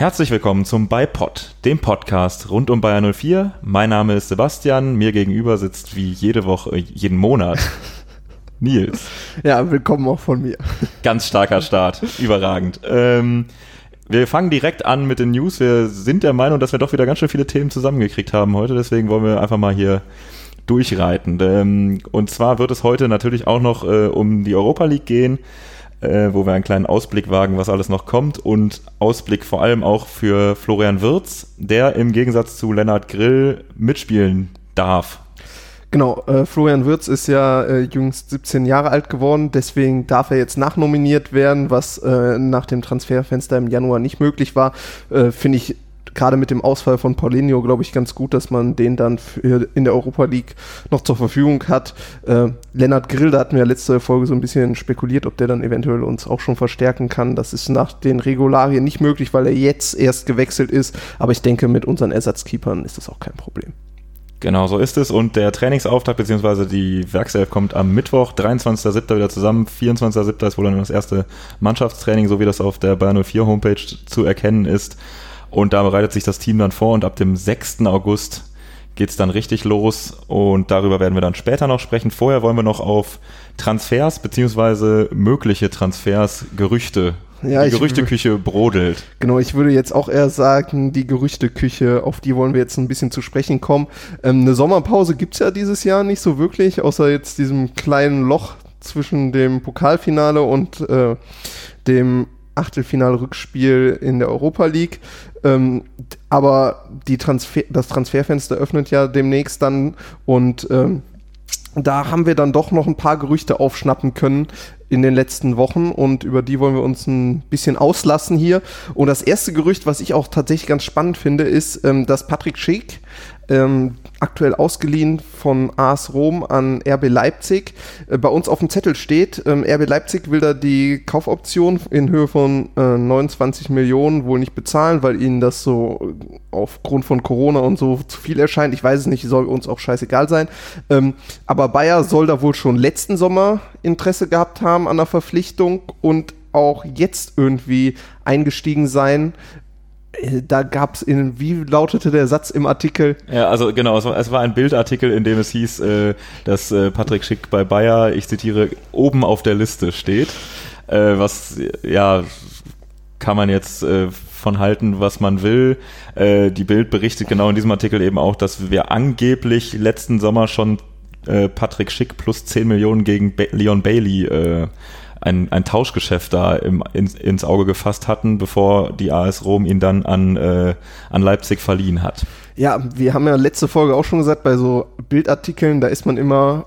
Herzlich willkommen zum BiPod, dem Podcast rund um Bayern 04. Mein Name ist Sebastian, mir gegenüber sitzt wie jede Woche, jeden Monat Nils. Ja, willkommen auch von mir. Ganz starker Start, überragend. Ähm, wir fangen direkt an mit den News. Wir sind der Meinung, dass wir doch wieder ganz schön viele Themen zusammengekriegt haben heute, deswegen wollen wir einfach mal hier durchreiten. Ähm, und zwar wird es heute natürlich auch noch äh, um die Europa League gehen äh, wo wir einen kleinen Ausblick wagen, was alles noch kommt und Ausblick vor allem auch für Florian Wirz, der im Gegensatz zu Lennart Grill mitspielen darf. Genau, äh, Florian Wirz ist ja äh, jüngst 17 Jahre alt geworden, deswegen darf er jetzt nachnominiert werden, was äh, nach dem Transferfenster im Januar nicht möglich war. Äh, Finde ich gerade mit dem Ausfall von Paulinho, glaube ich, ganz gut, dass man den dann in der Europa League noch zur Verfügung hat. Äh, Lennart Grill, da hatten wir ja letzte Folge so ein bisschen spekuliert, ob der dann eventuell uns auch schon verstärken kann. Das ist nach den Regularien nicht möglich, weil er jetzt erst gewechselt ist. Aber ich denke, mit unseren Ersatzkeepern ist das auch kein Problem. Genau, so ist es. Und der Trainingsauftakt bzw. die Werkself kommt am Mittwoch, 23.07. wieder zusammen. 24.07. ist wohl dann das erste Mannschaftstraining, so wie das auf der Bayern 04 Homepage zu erkennen ist. Und da bereitet sich das Team dann vor und ab dem 6. August geht es dann richtig los und darüber werden wir dann später noch sprechen. Vorher wollen wir noch auf Transfers beziehungsweise mögliche Transfers, Gerüchte. Ja, die Gerüchteküche brodelt. Genau, ich würde jetzt auch eher sagen, die Gerüchteküche, auf die wollen wir jetzt ein bisschen zu sprechen kommen. Ähm, eine Sommerpause gibt es ja dieses Jahr nicht so wirklich, außer jetzt diesem kleinen Loch zwischen dem Pokalfinale und äh, dem Achtelfinal-Rückspiel in der Europa League. Ähm, aber die Transfer, das Transferfenster öffnet ja demnächst dann und ähm, da haben wir dann doch noch ein paar Gerüchte aufschnappen können in den letzten Wochen und über die wollen wir uns ein bisschen auslassen hier. Und das erste Gerücht, was ich auch tatsächlich ganz spannend finde, ist, ähm, dass Patrick Schick ähm, aktuell ausgeliehen von AS Rom an RB Leipzig. Äh, bei uns auf dem Zettel steht, ähm, RB Leipzig will da die Kaufoption in Höhe von äh, 29 Millionen wohl nicht bezahlen, weil ihnen das so äh, aufgrund von Corona und so zu viel erscheint. Ich weiß es nicht, soll uns auch scheißegal sein. Ähm, aber Bayer soll da wohl schon letzten Sommer Interesse gehabt haben an der Verpflichtung und auch jetzt irgendwie eingestiegen sein. Äh, da gab es in, wie lautete der Satz im Artikel? Ja, also genau, es war, ein Bildartikel, in dem es hieß, äh, dass äh, Patrick Schick bei Bayer, ich zitiere, oben auf der Liste steht. Äh, was, ja, kann man jetzt äh, von halten, was man will. Äh, die Bild berichtet genau in diesem Artikel eben auch, dass wir angeblich letzten Sommer schon Patrick Schick plus 10 Millionen gegen ba Leon Bailey ein, ein Tauschgeschäft da im, ins, ins Auge gefasst hatten, bevor die AS Rom ihn dann an, äh, an Leipzig verliehen hat. Ja, wir haben ja letzte Folge auch schon gesagt, bei so Bildartikeln, da ist man immer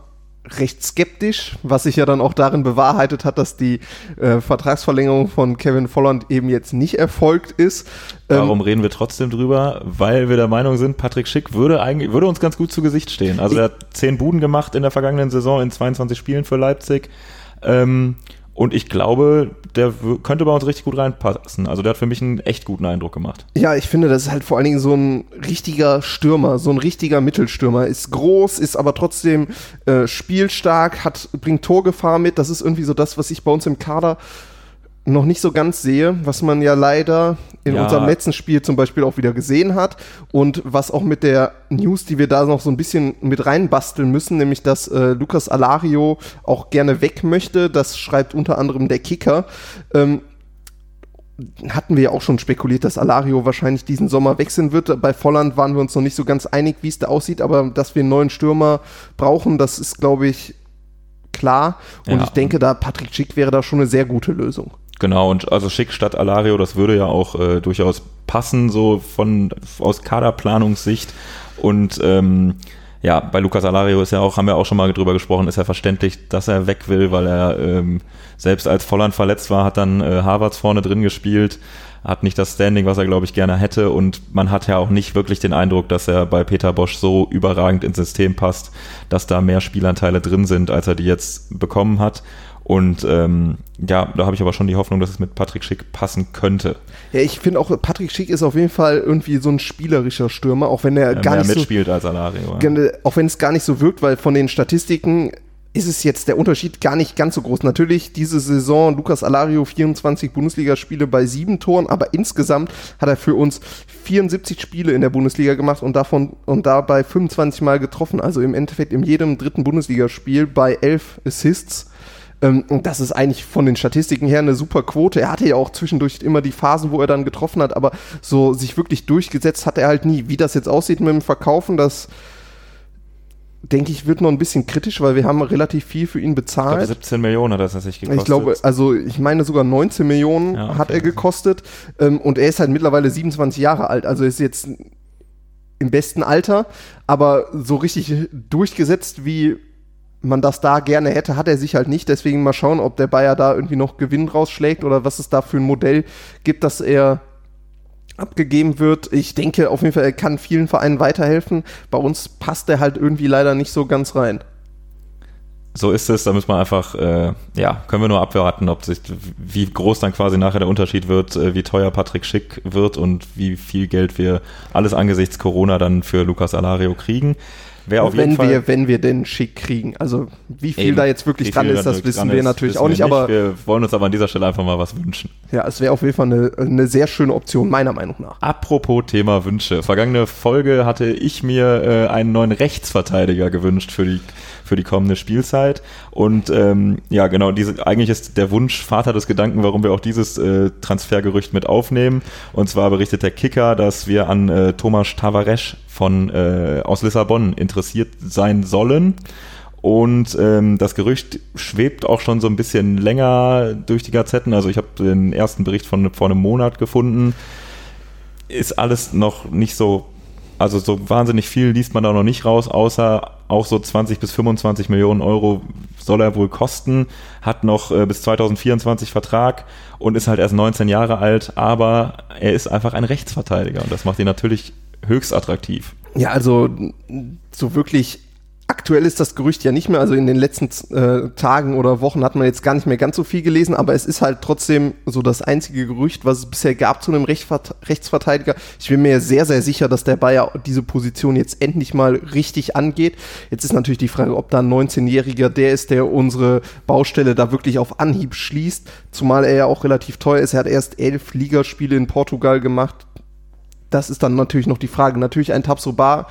recht skeptisch, was sich ja dann auch darin bewahrheitet hat, dass die äh, Vertragsverlängerung von Kevin Volland eben jetzt nicht erfolgt ist. Ähm, Warum reden wir trotzdem drüber? Weil wir der Meinung sind, Patrick Schick würde eigentlich würde uns ganz gut zu Gesicht stehen. Also er hat zehn Buden gemacht in der vergangenen Saison in 22 Spielen für Leipzig. Ähm, und ich glaube, der könnte bei uns richtig gut reinpassen. Also der hat für mich einen echt guten Eindruck gemacht. Ja, ich finde, das ist halt vor allen Dingen so ein richtiger Stürmer, so ein richtiger Mittelstürmer. Ist groß, ist aber trotzdem äh, spielstark, hat, bringt Torgefahr mit. Das ist irgendwie so das, was ich bei uns im Kader noch nicht so ganz sehe, was man ja leider in ja. unserem letzten Spiel zum Beispiel auch wieder gesehen hat und was auch mit der News, die wir da noch so ein bisschen mit reinbasteln müssen, nämlich dass äh, Lukas Alario auch gerne weg möchte, das schreibt unter anderem der Kicker. Ähm, hatten wir ja auch schon spekuliert, dass Alario wahrscheinlich diesen Sommer wechseln wird. Bei Volland waren wir uns noch nicht so ganz einig, wie es da aussieht, aber dass wir einen neuen Stürmer brauchen, das ist, glaube ich, klar. Und ja. ich denke, da Patrick Schick wäre da schon eine sehr gute Lösung. Genau, und also Schick statt Alario, das würde ja auch äh, durchaus passen, so von aus Kaderplanungssicht. Und ähm, ja, bei Lukas Alario ist ja auch, haben wir auch schon mal drüber gesprochen, ist ja verständlich, dass er weg will, weil er ähm, selbst als Volland verletzt war, hat dann äh, Harvards vorne drin gespielt, hat nicht das Standing, was er, glaube ich, gerne hätte. Und man hat ja auch nicht wirklich den Eindruck, dass er bei Peter Bosch so überragend ins System passt, dass da mehr Spielanteile drin sind, als er die jetzt bekommen hat. Und ähm, ja, da habe ich aber schon die Hoffnung, dass es mit Patrick Schick passen könnte. Ja, ich finde auch, Patrick Schick ist auf jeden Fall irgendwie so ein spielerischer Stürmer, auch wenn er ja, gar nicht mitspielt so, als Alario. Ja. Auch wenn es gar nicht so wirkt, weil von den Statistiken ist es jetzt der Unterschied gar nicht ganz so groß. Natürlich diese Saison Lukas Alario 24 Bundesligaspiele bei sieben Toren, aber insgesamt hat er für uns 74 Spiele in der Bundesliga gemacht und davon und dabei 25 Mal getroffen. Also im Endeffekt in jedem dritten Bundesligaspiel bei elf Assists. Ähm, und das ist eigentlich von den Statistiken her eine super Quote. Er hatte ja auch zwischendurch immer die Phasen, wo er dann getroffen hat, aber so sich wirklich durchgesetzt hat er halt nie. Wie das jetzt aussieht mit dem Verkaufen, das denke ich, wird noch ein bisschen kritisch, weil wir haben relativ viel für ihn bezahlt. Ich glaube, 17 Millionen hat das sich gekostet. Ich glaube, also ich meine sogar 19 Millionen ja, okay. hat er gekostet ähm, und er ist halt mittlerweile 27 Jahre alt, also ist jetzt im besten Alter, aber so richtig durchgesetzt, wie man das da gerne hätte, hat er sich halt nicht. Deswegen mal schauen, ob der Bayer da irgendwie noch Gewinn rausschlägt oder was es da für ein Modell gibt, dass er abgegeben wird. Ich denke auf jeden Fall, er kann vielen Vereinen weiterhelfen. Bei uns passt er halt irgendwie leider nicht so ganz rein. So ist es, da muss man einfach, äh, ja, können wir nur abwarten, ob sich, wie groß dann quasi nachher der Unterschied wird, äh, wie teuer Patrick Schick wird und wie viel Geld wir alles angesichts Corona dann für Lukas Alario kriegen. Wer auf wenn jeden Fall, wir, wenn wir den schick kriegen. Also wie viel Eben, da jetzt wirklich dran ist, das wissen wir ist, natürlich auch nicht, nicht, aber wir wollen uns aber an dieser Stelle einfach mal was wünschen. Ja, es wäre auf jeden Fall eine, eine sehr schöne Option, meiner Meinung nach. Apropos Thema Wünsche. Vergangene Folge hatte ich mir äh, einen neuen Rechtsverteidiger gewünscht für die für die kommende Spielzeit. Und ähm, ja, genau, diese, eigentlich ist der Wunsch Vater des Gedanken, warum wir auch dieses äh, Transfergerücht mit aufnehmen. Und zwar berichtet der Kicker, dass wir an äh, Thomas Tavares von äh, aus Lissabon interessiert sein sollen. Und ähm, das Gerücht schwebt auch schon so ein bisschen länger durch die Gazetten. Also ich habe den ersten Bericht von vor einem Monat gefunden. Ist alles noch nicht so also so wahnsinnig viel liest man da noch nicht raus, außer auch so 20 bis 25 Millionen Euro soll er wohl kosten, hat noch äh, bis 2024 Vertrag und ist halt erst 19 Jahre alt, aber er ist einfach ein Rechtsverteidiger und das macht ihn natürlich höchst attraktiv. Ja, also so wirklich Aktuell ist das Gerücht ja nicht mehr, also in den letzten äh, Tagen oder Wochen hat man jetzt gar nicht mehr ganz so viel gelesen, aber es ist halt trotzdem so das einzige Gerücht, was es bisher gab zu einem Rechtsvert Rechtsverteidiger. Ich bin mir sehr, sehr sicher, dass der Bayer diese Position jetzt endlich mal richtig angeht. Jetzt ist natürlich die Frage, ob da ein 19-Jähriger der ist, der unsere Baustelle da wirklich auf Anhieb schließt, zumal er ja auch relativ teuer ist. Er hat erst elf Ligaspiele in Portugal gemacht. Das ist dann natürlich noch die Frage. Natürlich ein Tabsoba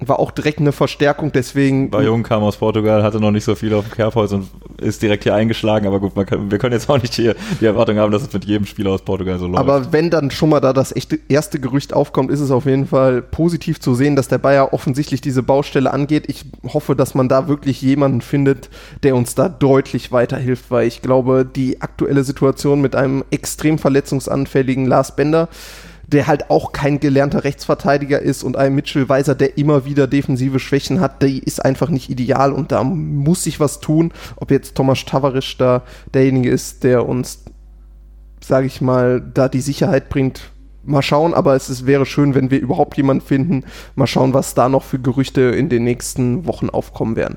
war auch direkt eine Verstärkung, deswegen. War jung, kam aus Portugal, hatte noch nicht so viel auf dem Kerbholz und ist direkt hier eingeschlagen, aber gut, kann, wir können jetzt auch nicht hier die Erwartung haben, dass es mit jedem Spieler aus Portugal so läuft. Aber wenn dann schon mal da das echte, erste Gerücht aufkommt, ist es auf jeden Fall positiv zu sehen, dass der Bayer offensichtlich diese Baustelle angeht. Ich hoffe, dass man da wirklich jemanden findet, der uns da deutlich weiterhilft, weil ich glaube, die aktuelle Situation mit einem extrem verletzungsanfälligen Lars Bender, der halt auch kein gelernter Rechtsverteidiger ist und ein Mitchell Weiser, der immer wieder defensive Schwächen hat, die ist einfach nicht ideal und da muss sich was tun. Ob jetzt Thomas Tavarisch da derjenige ist, der uns, sage ich mal, da die Sicherheit bringt, mal schauen, aber es ist, wäre schön, wenn wir überhaupt jemanden finden. Mal schauen, was da noch für Gerüchte in den nächsten Wochen aufkommen werden.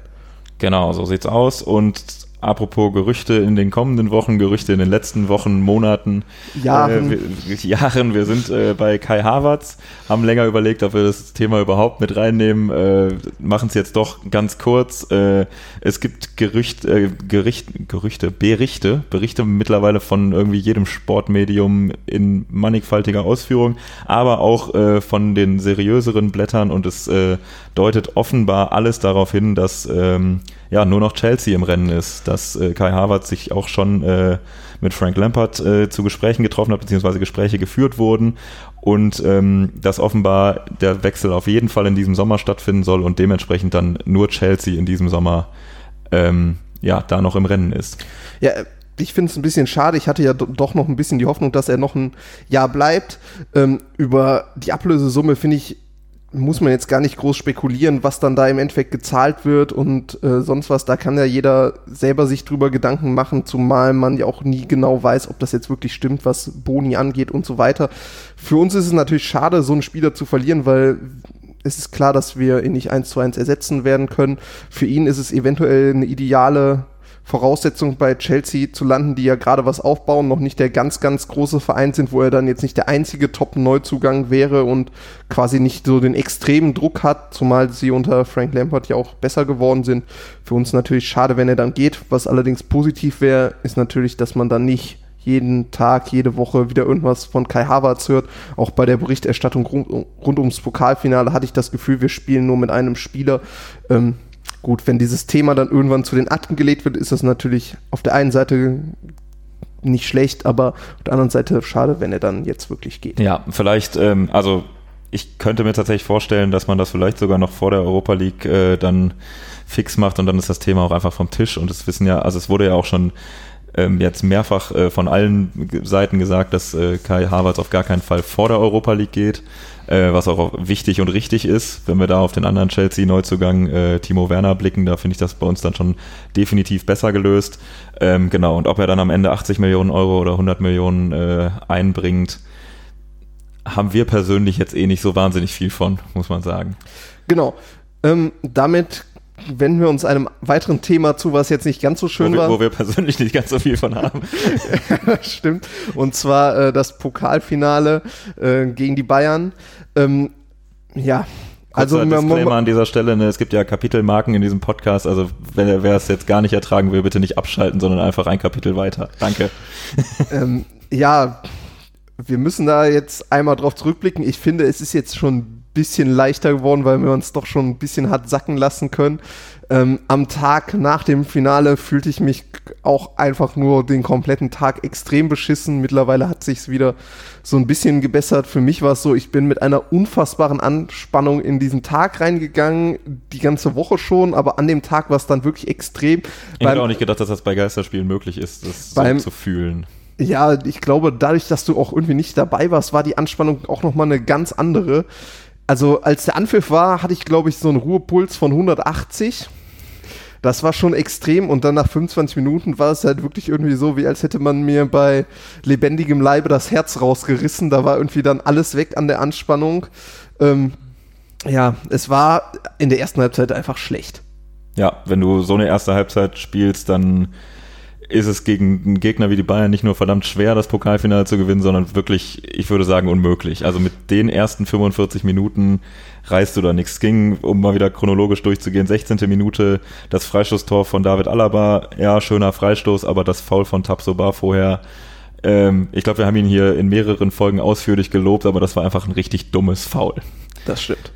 Genau, so sieht's aus. Und apropos Gerüchte in den kommenden Wochen, Gerüchte in den letzten Wochen, Monaten, Jahren. Äh, wir, Jahren. Wir sind äh, bei Kai Havertz, haben länger überlegt, ob wir das Thema überhaupt mit reinnehmen, äh, machen es jetzt doch ganz kurz. Äh, es gibt Gerücht, äh, Gericht, Gerüchte, Berichte, Berichte mittlerweile von irgendwie jedem Sportmedium in mannigfaltiger Ausführung, aber auch äh, von den seriöseren Blättern und es deutet offenbar alles darauf hin, dass ähm, ja nur noch Chelsea im Rennen ist, dass äh, Kai Harvard sich auch schon äh, mit Frank Lampard äh, zu Gesprächen getroffen hat, beziehungsweise Gespräche geführt wurden und ähm, dass offenbar der Wechsel auf jeden Fall in diesem Sommer stattfinden soll und dementsprechend dann nur Chelsea in diesem Sommer ähm, ja da noch im Rennen ist. Ja, ich finde es ein bisschen schade. Ich hatte ja doch noch ein bisschen die Hoffnung, dass er noch ein Jahr bleibt. Ähm, über die Ablösesumme finde ich muss man jetzt gar nicht groß spekulieren, was dann da im Endeffekt gezahlt wird und äh, sonst was. Da kann ja jeder selber sich drüber Gedanken machen, zumal man ja auch nie genau weiß, ob das jetzt wirklich stimmt, was Boni angeht und so weiter. Für uns ist es natürlich schade, so einen Spieler zu verlieren, weil es ist klar, dass wir ihn nicht eins zu eins ersetzen werden können. Für ihn ist es eventuell eine ideale Voraussetzung bei Chelsea zu landen, die ja gerade was aufbauen, noch nicht der ganz, ganz große Verein sind, wo er dann jetzt nicht der einzige Top-Neuzugang wäre und quasi nicht so den extremen Druck hat, zumal sie unter Frank Lampard ja auch besser geworden sind. Für uns natürlich schade, wenn er dann geht. Was allerdings positiv wäre, ist natürlich, dass man dann nicht jeden Tag, jede Woche wieder irgendwas von Kai Havertz hört. Auch bei der Berichterstattung rund, rund ums Pokalfinale hatte ich das Gefühl, wir spielen nur mit einem Spieler. Ähm, gut, wenn dieses Thema dann irgendwann zu den Akten gelegt wird, ist das natürlich auf der einen Seite nicht schlecht, aber auf der anderen Seite schade, wenn er dann jetzt wirklich geht. Ja, vielleicht, ähm, also ich könnte mir tatsächlich vorstellen, dass man das vielleicht sogar noch vor der Europa League äh, dann fix macht und dann ist das Thema auch einfach vom Tisch und es wissen ja, also es wurde ja auch schon ähm, jetzt mehrfach äh, von allen Seiten gesagt, dass äh, Kai Havertz auf gar keinen Fall vor der Europa League geht, äh, was auch wichtig und richtig ist. Wenn wir da auf den anderen Chelsea-Neuzugang äh, Timo Werner blicken, da finde ich das bei uns dann schon definitiv besser gelöst. Ähm, genau, und ob er dann am Ende 80 Millionen Euro oder 100 Millionen äh, einbringt, haben wir persönlich jetzt eh nicht so wahnsinnig viel von, muss man sagen. Genau. Ähm, damit wenden wir uns einem weiteren Thema zu, was jetzt nicht ganz so schön wo wir, war. Wo wir persönlich nicht ganz so viel von haben. Stimmt. Und zwar äh, das Pokalfinale äh, gegen die Bayern. Ähm, ja. Also Kurzer also Disclaimer an dieser Stelle, ne, es gibt ja Kapitelmarken in diesem Podcast, also wenn wer es jetzt gar nicht ertragen will, bitte nicht abschalten, sondern einfach ein Kapitel weiter. Danke. Ähm, ja, wir müssen da jetzt einmal drauf zurückblicken. Ich finde, es ist jetzt schon bisschen leichter geworden, weil wir uns doch schon ein bisschen hat sacken lassen können. Ähm, am Tag nach dem Finale fühlte ich mich auch einfach nur den kompletten Tag extrem beschissen. Mittlerweile hat sich's wieder so ein bisschen gebessert. Für mich war es so, ich bin mit einer unfassbaren Anspannung in diesen Tag reingegangen, die ganze Woche schon, aber an dem Tag war es dann wirklich extrem. Ich hätte auch nicht gedacht, dass das bei Geisterspielen möglich ist, das beim, so zu fühlen. Ja, ich glaube, dadurch, dass du auch irgendwie nicht dabei warst, war die Anspannung auch nochmal eine ganz andere also als der Anpfiff war, hatte ich, glaube ich, so einen Ruhepuls von 180. Das war schon extrem und dann nach 25 Minuten war es halt wirklich irgendwie so, wie als hätte man mir bei lebendigem Leibe das Herz rausgerissen. Da war irgendwie dann alles weg an der Anspannung. Ähm, ja, es war in der ersten Halbzeit einfach schlecht. Ja, wenn du so eine erste Halbzeit spielst, dann ist es gegen einen Gegner wie die Bayern nicht nur verdammt schwer, das Pokalfinale zu gewinnen, sondern wirklich, ich würde sagen, unmöglich. Also mit den ersten 45 Minuten reißt du da nichts. Es ging, um mal wieder chronologisch durchzugehen, 16. Minute, das Freistoßtor von David Alaba, ja, schöner Freistoß, aber das Foul von Tabsoba vorher, ähm, ich glaube, wir haben ihn hier in mehreren Folgen ausführlich gelobt, aber das war einfach ein richtig dummes Foul. Das stimmt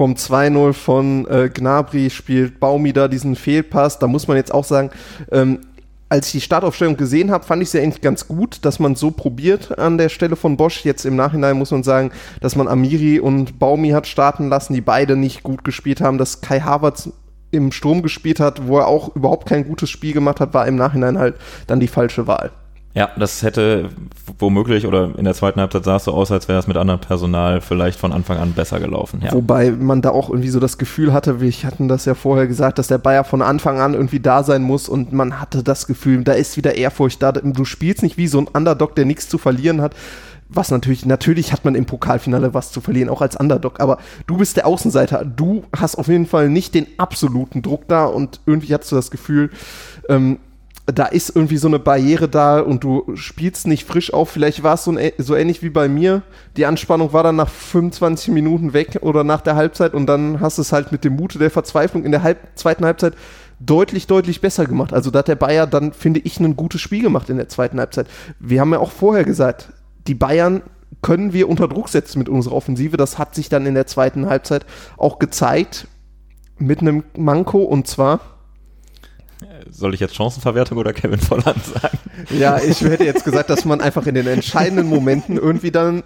vom 2-0 von äh, Gnabry spielt Baumi da diesen Fehlpass. Da muss man jetzt auch sagen, ähm, als ich die Startaufstellung gesehen habe, fand ich sie eigentlich ganz gut, dass man so probiert an der Stelle von Bosch. Jetzt im Nachhinein muss man sagen, dass man Amiri und Baumi hat starten lassen, die beide nicht gut gespielt haben, dass Kai Havertz im Sturm gespielt hat, wo er auch überhaupt kein gutes Spiel gemacht hat, war im Nachhinein halt dann die falsche Wahl. Ja, das hätte womöglich oder in der zweiten Halbzeit sah es so aus, als wäre es mit anderem Personal vielleicht von Anfang an besser gelaufen. Ja. Wobei man da auch irgendwie so das Gefühl hatte, ich hatten das ja vorher gesagt, dass der Bayer von Anfang an irgendwie da sein muss und man hatte das Gefühl, da ist wieder Ehrfurcht da. Du spielst nicht wie so ein Underdog, der nichts zu verlieren hat. Was natürlich, natürlich hat man im Pokalfinale was zu verlieren, auch als Underdog, aber du bist der Außenseiter. Du hast auf jeden Fall nicht den absoluten Druck da und irgendwie hast du das Gefühl, ähm, da ist irgendwie so eine Barriere da und du spielst nicht frisch auf. Vielleicht war es so, so, ähnlich wie bei mir. Die Anspannung war dann nach 25 Minuten weg oder nach der Halbzeit und dann hast du es halt mit dem Mute der Verzweiflung in der Halb zweiten Halbzeit deutlich, deutlich besser gemacht. Also da hat der Bayer dann, finde ich, ein gutes Spiel gemacht in der zweiten Halbzeit. Wir haben ja auch vorher gesagt, die Bayern können wir unter Druck setzen mit unserer Offensive. Das hat sich dann in der zweiten Halbzeit auch gezeigt mit einem Manko und zwar soll ich jetzt Chancenverwertung oder Kevin Volland sagen? Ja, ich hätte jetzt gesagt, dass man einfach in den entscheidenden Momenten irgendwie dann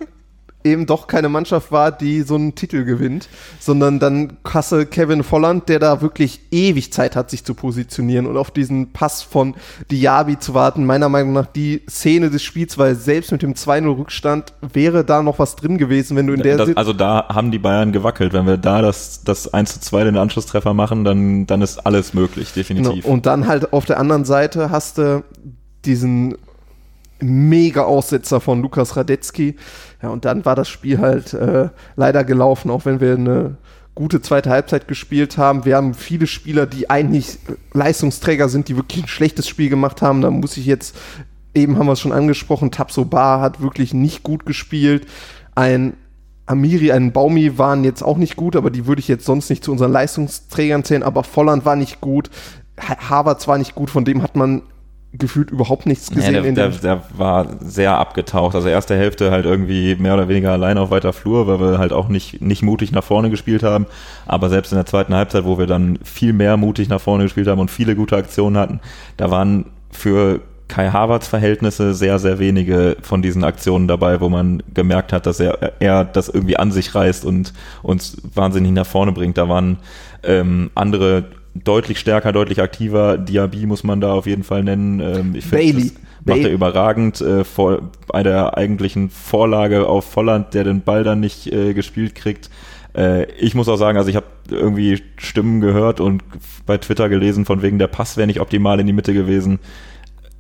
eben doch keine Mannschaft war, die so einen Titel gewinnt, sondern dann Kasse Kevin Volland, der da wirklich ewig Zeit hat, sich zu positionieren und auf diesen Pass von Diaby zu warten. Meiner Meinung nach die Szene des Spiels, weil selbst mit dem 2-0 Rückstand wäre da noch was drin gewesen, wenn du in der das, Also da haben die Bayern gewackelt. Wenn wir da das, das 1 zu 2 den Anschlusstreffer machen, dann, dann ist alles möglich, definitiv. Genau. Und dann halt auf der anderen Seite hast du diesen mega Aussetzer von Lukas Radetzky. Ja, und dann war das Spiel halt äh, leider gelaufen, auch wenn wir eine gute zweite Halbzeit gespielt haben. Wir haben viele Spieler, die eigentlich Leistungsträger sind, die wirklich ein schlechtes Spiel gemacht haben. Da muss ich jetzt, eben haben wir es schon angesprochen, Tapso Bar hat wirklich nicht gut gespielt. Ein Amiri, ein Baumi waren jetzt auch nicht gut, aber die würde ich jetzt sonst nicht zu unseren Leistungsträgern zählen. Aber Volland war nicht gut. Harvard war nicht gut, von dem hat man gefühlt überhaupt nichts gesehen. Ja, der, der, der, war sehr abgetaucht. Also erste Hälfte halt irgendwie mehr oder weniger allein auf weiter Flur, weil wir halt auch nicht, nicht mutig nach vorne gespielt haben. Aber selbst in der zweiten Halbzeit, wo wir dann viel mehr mutig nach vorne gespielt haben und viele gute Aktionen hatten, da waren für Kai Havertz Verhältnisse sehr, sehr wenige von diesen Aktionen dabei, wo man gemerkt hat, dass er, er das irgendwie an sich reißt und uns wahnsinnig nach vorne bringt. Da waren ähm, andere deutlich stärker, deutlich aktiver. Diaby muss man da auf jeden Fall nennen. Ähm, ich Bailey. Macht er überragend äh, vor, bei der eigentlichen Vorlage auf Volland, der den Ball dann nicht äh, gespielt kriegt. Äh, ich muss auch sagen, also ich habe irgendwie Stimmen gehört und bei Twitter gelesen, von wegen der Pass wäre nicht optimal in die Mitte gewesen.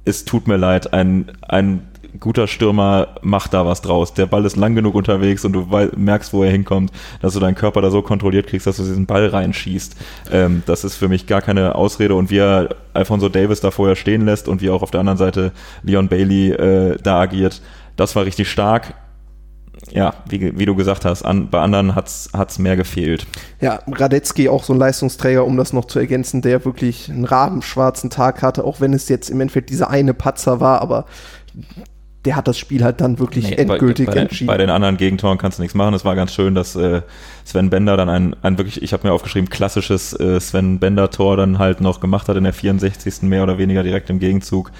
Es tut mir leid, ein, ein guter Stürmer macht da was draus. Der Ball ist lang genug unterwegs und du merkst, wo er hinkommt, dass du deinen Körper da so kontrolliert kriegst, dass du diesen Ball reinschießt. Ähm, das ist für mich gar keine Ausrede und wie er Alfonso Davis da vorher stehen lässt und wie auch auf der anderen Seite Leon Bailey äh, da agiert, das war richtig stark ja, wie, wie, du gesagt hast, an, bei anderen hat es mehr gefehlt. Ja, Radetzky auch so ein Leistungsträger, um das noch zu ergänzen, der wirklich einen rabenschwarzen Tag hatte, auch wenn es jetzt im Endeffekt dieser eine Patzer war, aber der hat das Spiel halt dann wirklich nee, endgültig bei, bei entschieden. Den, bei den anderen Gegentoren kannst du nichts machen. Es war ganz schön, dass äh, Sven Bender dann ein, ein wirklich, ich habe mir aufgeschrieben, klassisches äh, Sven Bender-Tor dann halt noch gemacht hat in der 64. mehr oder weniger direkt im Gegenzug.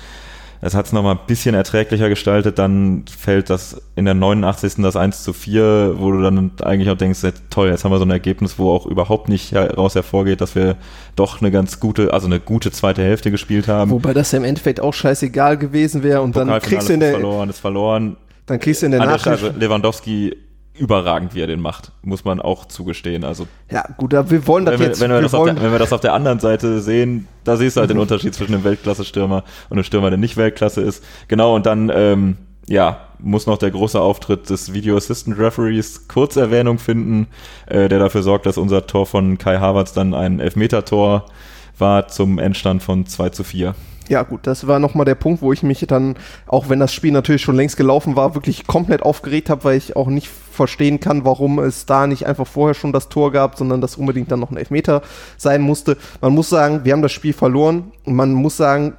Es hat es nochmal ein bisschen erträglicher gestaltet, dann fällt das in der 89. das 1 zu 4, wo du dann eigentlich auch denkst, toll, jetzt haben wir so ein Ergebnis, wo auch überhaupt nicht heraus hervorgeht, dass wir doch eine ganz gute, also eine gute zweite Hälfte gespielt haben. Wobei das ja im Endeffekt auch scheißegal gewesen wäre und dann kriegst du in der... Ist verloren, ist verloren. Dann kriegst du in der Nachricht... Also Lewandowski überragend, wie er den macht, muss man auch zugestehen. Also ja, gut, wir wollen das wenn jetzt. wenn, wir, wir das der, wenn wir das auf der anderen Seite sehen, da siehst du halt den Unterschied zwischen einem Weltklasse-Stürmer und einem Stürmer, der nicht Weltklasse ist. Genau, und dann, ähm, ja, muss noch der große Auftritt des Video Assistant Referees Kurzerwähnung finden, äh, der dafür sorgt, dass unser Tor von Kai Havertz dann ein Elfmeter-Tor war zum Endstand von 2 zu 4. Ja, gut, das war nochmal der Punkt, wo ich mich dann, auch wenn das Spiel natürlich schon längst gelaufen war, wirklich komplett aufgeregt habe, weil ich auch nicht verstehen kann, warum es da nicht einfach vorher schon das Tor gab, sondern dass unbedingt dann noch ein Elfmeter sein musste. Man muss sagen, wir haben das Spiel verloren. Man muss sagen,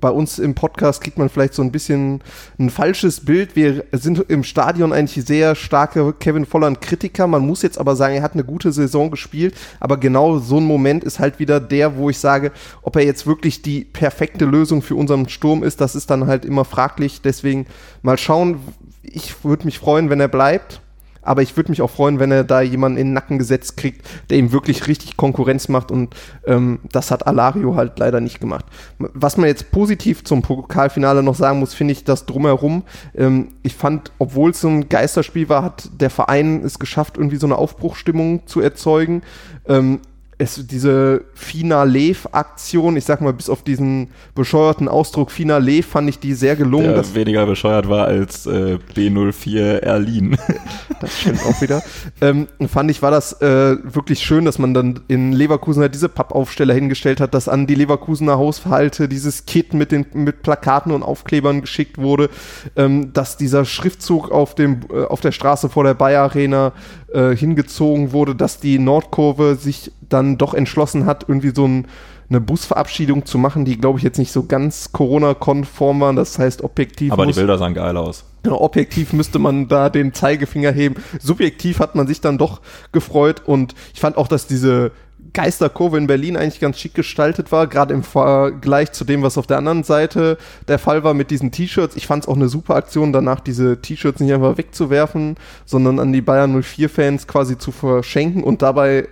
bei uns im Podcast kriegt man vielleicht so ein bisschen ein falsches Bild. Wir sind im Stadion eigentlich sehr starke Kevin Volland-Kritiker. Man muss jetzt aber sagen, er hat eine gute Saison gespielt. Aber genau so ein Moment ist halt wieder der, wo ich sage, ob er jetzt wirklich die perfekte Lösung für unseren Sturm ist, das ist dann halt immer fraglich. Deswegen mal schauen. Ich würde mich freuen, wenn er bleibt aber ich würde mich auch freuen, wenn er da jemanden in den Nacken gesetzt kriegt, der ihm wirklich richtig Konkurrenz macht und ähm, das hat Alario halt leider nicht gemacht. Was man jetzt positiv zum Pokalfinale noch sagen muss, finde ich das drumherum. Ähm, ich fand, obwohl es so ein Geisterspiel war, hat der Verein es geschafft, irgendwie so eine Aufbruchstimmung zu erzeugen. Ähm, es, diese Fina-Lev-Aktion, ich sag mal, bis auf diesen bescheuerten Ausdruck Fina-Lev fand ich die sehr gelungen. Der dass weniger bescheuert war als äh, B04 Erlin. das stimmt auch wieder. Ähm, fand ich, war das äh, wirklich schön, dass man dann in Leverkusen halt diese Pappaufsteller hingestellt hat, dass an die Leverkusener Hausverhalte dieses Kit mit, den, mit Plakaten und Aufklebern geschickt wurde, ähm, dass dieser Schriftzug auf, dem, äh, auf der Straße vor der Bayer Arena äh, hingezogen wurde, dass die Nordkurve sich dann doch entschlossen hat, irgendwie so ein, eine Busverabschiedung zu machen, die, glaube ich, jetzt nicht so ganz Corona-konform waren. Das heißt, objektiv. Aber die Bilder sahen geil aus. Ja, objektiv müsste man da den Zeigefinger heben. Subjektiv hat man sich dann doch gefreut und ich fand auch, dass diese Geisterkurve in Berlin eigentlich ganz schick gestaltet war, gerade im Vergleich zu dem, was auf der anderen Seite der Fall war mit diesen T-Shirts. Ich fand es auch eine super Aktion, danach diese T-Shirts nicht einfach wegzuwerfen, sondern an die Bayern 04-Fans quasi zu verschenken und dabei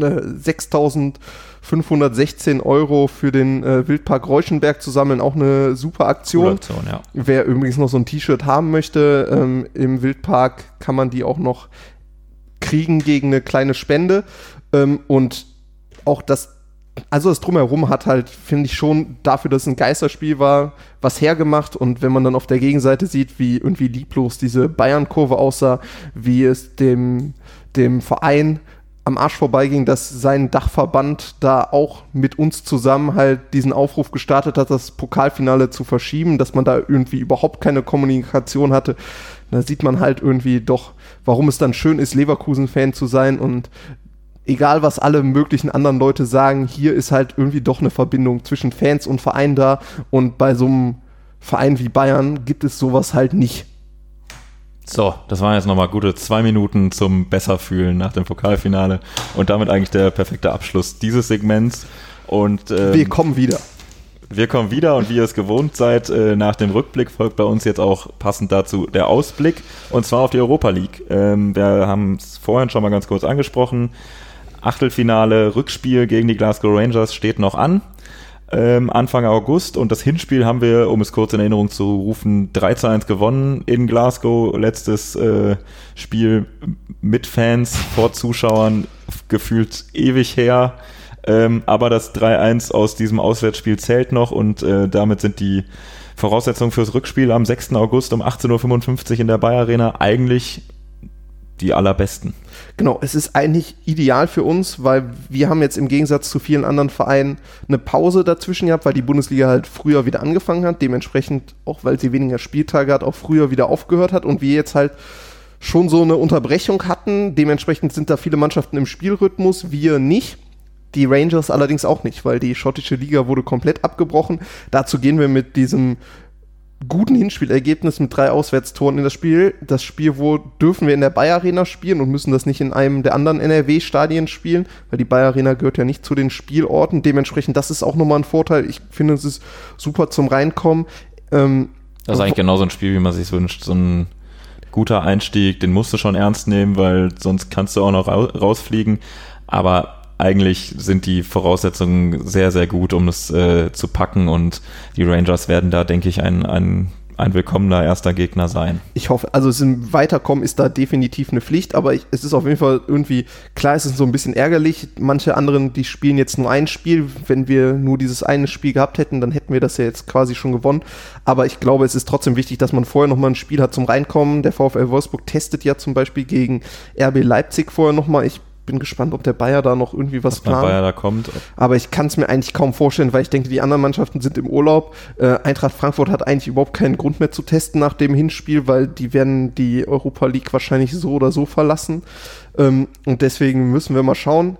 6516 Euro für den äh, Wildpark Reuschenberg zu sammeln, auch eine super Aktion. Aktion ja. Wer übrigens noch so ein T-Shirt haben möchte, ähm, im Wildpark kann man die auch noch kriegen gegen eine kleine Spende. Ähm, und auch das, also das Drumherum hat halt, finde ich schon, dafür, dass es ein Geisterspiel war, was hergemacht. Und wenn man dann auf der Gegenseite sieht, wie irgendwie lieblos diese Bayern-Kurve aussah, wie es dem, dem Verein am Arsch vorbeiging, dass sein Dachverband da auch mit uns zusammen halt diesen Aufruf gestartet hat, das Pokalfinale zu verschieben, dass man da irgendwie überhaupt keine Kommunikation hatte. Da sieht man halt irgendwie doch, warum es dann schön ist, Leverkusen-Fan zu sein und egal was alle möglichen anderen Leute sagen, hier ist halt irgendwie doch eine Verbindung zwischen Fans und Verein da und bei so einem Verein wie Bayern gibt es sowas halt nicht. So, das waren jetzt nochmal gute zwei Minuten zum Besserfühlen nach dem Pokalfinale und damit eigentlich der perfekte Abschluss dieses Segments. Und ähm, wir kommen wieder. Wir kommen wieder und wie ihr es gewohnt seid, äh, nach dem Rückblick folgt bei uns jetzt auch passend dazu der Ausblick und zwar auf die Europa League. Ähm, wir haben es vorhin schon mal ganz kurz angesprochen. Achtelfinale, Rückspiel gegen die Glasgow Rangers steht noch an ähm, Anfang August und das Hinspiel haben wir, um es kurz in Erinnerung zu rufen, 3 zu 1 gewonnen in Glasgow. Letztes äh, Spiel mit Fans, vor Zuschauern, gefühlt ewig her. Ähm, aber das 3-1 aus diesem Auswärtsspiel zählt noch und äh, damit sind die Voraussetzungen fürs Rückspiel am 6. August um 18.55 Uhr in der Bayer Arena eigentlich die allerbesten. Genau, es ist eigentlich ideal für uns, weil wir haben jetzt im Gegensatz zu vielen anderen Vereinen eine Pause dazwischen gehabt, weil die Bundesliga halt früher wieder angefangen hat, dementsprechend auch weil sie weniger Spieltage hat, auch früher wieder aufgehört hat und wir jetzt halt schon so eine Unterbrechung hatten. Dementsprechend sind da viele Mannschaften im Spielrhythmus, wir nicht. Die Rangers allerdings auch nicht, weil die schottische Liga wurde komplett abgebrochen. Dazu gehen wir mit diesem guten Hinspielergebnis mit drei Auswärtstoren in das Spiel. Das Spiel, wo dürfen wir in der Bayer Arena spielen und müssen das nicht in einem der anderen NRW-Stadien spielen, weil die Bayer Arena gehört ja nicht zu den Spielorten. Dementsprechend, das ist auch nochmal ein Vorteil. Ich finde, es ist super zum Reinkommen. Ähm, das ist eigentlich genau so ein Spiel, wie man sich wünscht. So ein guter Einstieg, den musst du schon ernst nehmen, weil sonst kannst du auch noch rausfliegen. Aber eigentlich sind die Voraussetzungen sehr, sehr gut, um es äh, zu packen und die Rangers werden da, denke ich, ein, ein, ein willkommener erster Gegner sein. Ich hoffe, also es im Weiterkommen ist da definitiv eine Pflicht, aber ich, es ist auf jeden Fall irgendwie, klar es ist so ein bisschen ärgerlich, manche anderen, die spielen jetzt nur ein Spiel, wenn wir nur dieses eine Spiel gehabt hätten, dann hätten wir das ja jetzt quasi schon gewonnen, aber ich glaube, es ist trotzdem wichtig, dass man vorher nochmal ein Spiel hat zum Reinkommen, der VfL Wolfsburg testet ja zum Beispiel gegen RB Leipzig vorher nochmal, ich bin gespannt, ob der Bayer da noch irgendwie was, was plant. Bayer da kommt. Aber ich kann es mir eigentlich kaum vorstellen, weil ich denke, die anderen Mannschaften sind im Urlaub. Äh, Eintracht Frankfurt hat eigentlich überhaupt keinen Grund mehr zu testen nach dem Hinspiel, weil die werden die Europa League wahrscheinlich so oder so verlassen. Ähm, und deswegen müssen wir mal schauen.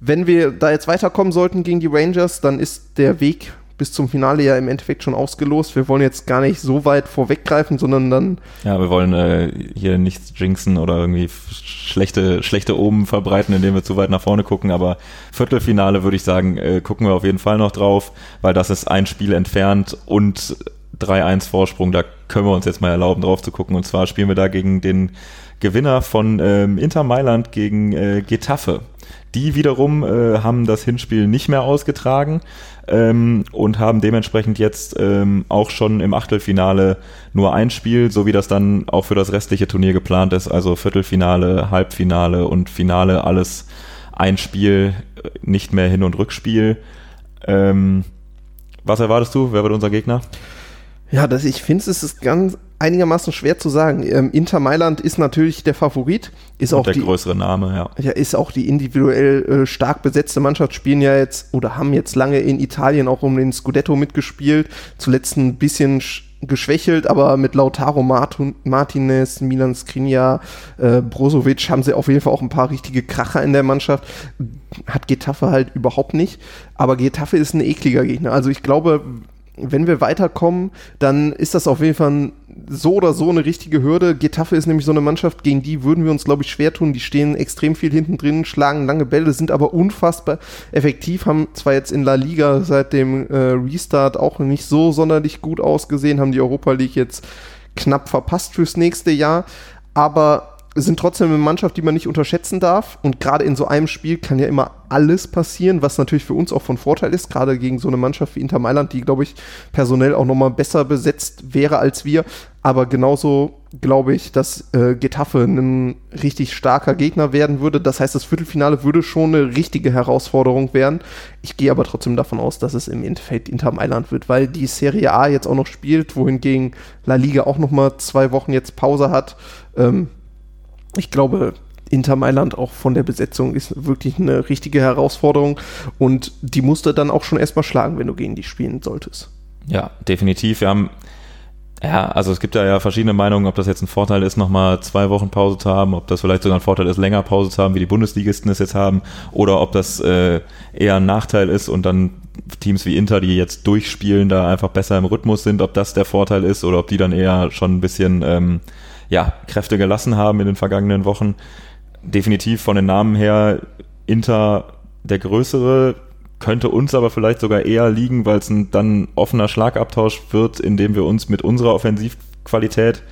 Wenn wir da jetzt weiterkommen sollten gegen die Rangers, dann ist der Weg bis zum Finale ja im Endeffekt schon ausgelost. Wir wollen jetzt gar nicht so weit vorweggreifen, sondern dann. Ja, wir wollen äh, hier nichts jinxen oder irgendwie schlechte, schlechte Oben verbreiten, indem wir zu weit nach vorne gucken. Aber Viertelfinale würde ich sagen, äh, gucken wir auf jeden Fall noch drauf, weil das ist ein Spiel entfernt und 3-1 Vorsprung. Da können wir uns jetzt mal erlauben, drauf zu gucken. Und zwar spielen wir da gegen den Gewinner von ähm, Inter Mailand gegen äh, Getafe. Die wiederum äh, haben das Hinspiel nicht mehr ausgetragen ähm, und haben dementsprechend jetzt ähm, auch schon im Achtelfinale nur ein Spiel, so wie das dann auch für das restliche Turnier geplant ist. Also Viertelfinale, Halbfinale und Finale, alles ein Spiel, nicht mehr Hin- und Rückspiel. Ähm, was erwartest du? Wer wird unser Gegner? Ja, das, ich finde, es ist ganz einigermaßen schwer zu sagen. Ähm, Inter Mailand ist natürlich der Favorit. Ist Und auch der die, größere Name, ja. Ja, ist auch die individuell äh, stark besetzte Mannschaft, spielen ja jetzt oder haben jetzt lange in Italien auch um den Scudetto mitgespielt. Zuletzt ein bisschen geschwächelt, aber mit Lautaro Martin, Martinez, Milan Skriniar, äh, Brozovic haben sie auf jeden Fall auch ein paar richtige Kracher in der Mannschaft. Hat Getafe halt überhaupt nicht. Aber Getafe ist ein ekliger Gegner. Also ich glaube, wenn wir weiterkommen, dann ist das auf jeden Fall so oder so eine richtige Hürde. Getafe ist nämlich so eine Mannschaft, gegen die würden wir uns, glaube ich, schwer tun. Die stehen extrem viel hinten drin, schlagen lange Bälle, sind aber unfassbar effektiv, haben zwar jetzt in La Liga seit dem äh, Restart auch nicht so sonderlich gut ausgesehen, haben die Europa League jetzt knapp verpasst fürs nächste Jahr, aber sind trotzdem eine Mannschaft, die man nicht unterschätzen darf. Und gerade in so einem Spiel kann ja immer alles passieren, was natürlich für uns auch von Vorteil ist, gerade gegen so eine Mannschaft wie Inter Mailand, die, glaube ich, personell auch nochmal besser besetzt wäre als wir. Aber genauso glaube ich, dass äh, Getafe ein richtig starker Gegner werden würde. Das heißt, das Viertelfinale würde schon eine richtige Herausforderung werden. Ich gehe aber trotzdem davon aus, dass es im Endeffekt Inter Mailand wird, weil die Serie A jetzt auch noch spielt, wohingegen La Liga auch nochmal zwei Wochen jetzt Pause hat. Ähm, ich glaube, Inter Mailand auch von der Besetzung ist wirklich eine richtige Herausforderung und die musst du dann auch schon erstmal schlagen, wenn du gegen die spielen solltest. Ja, definitiv. Wir haben ja, also es gibt ja, ja verschiedene Meinungen, ob das jetzt ein Vorteil ist, nochmal zwei Wochen Pause zu haben, ob das vielleicht sogar ein Vorteil ist, länger Pause zu haben, wie die Bundesligisten es jetzt haben, oder ob das äh, eher ein Nachteil ist und dann Teams wie Inter, die jetzt durchspielen, da einfach besser im Rhythmus sind, ob das der Vorteil ist oder ob die dann eher schon ein bisschen ähm, ja, Kräfte gelassen haben in den vergangenen Wochen. Definitiv von den Namen her Inter der größere, könnte uns aber vielleicht sogar eher liegen, weil es ein dann offener Schlagabtausch wird, indem wir uns mit unserer Offensivqualität,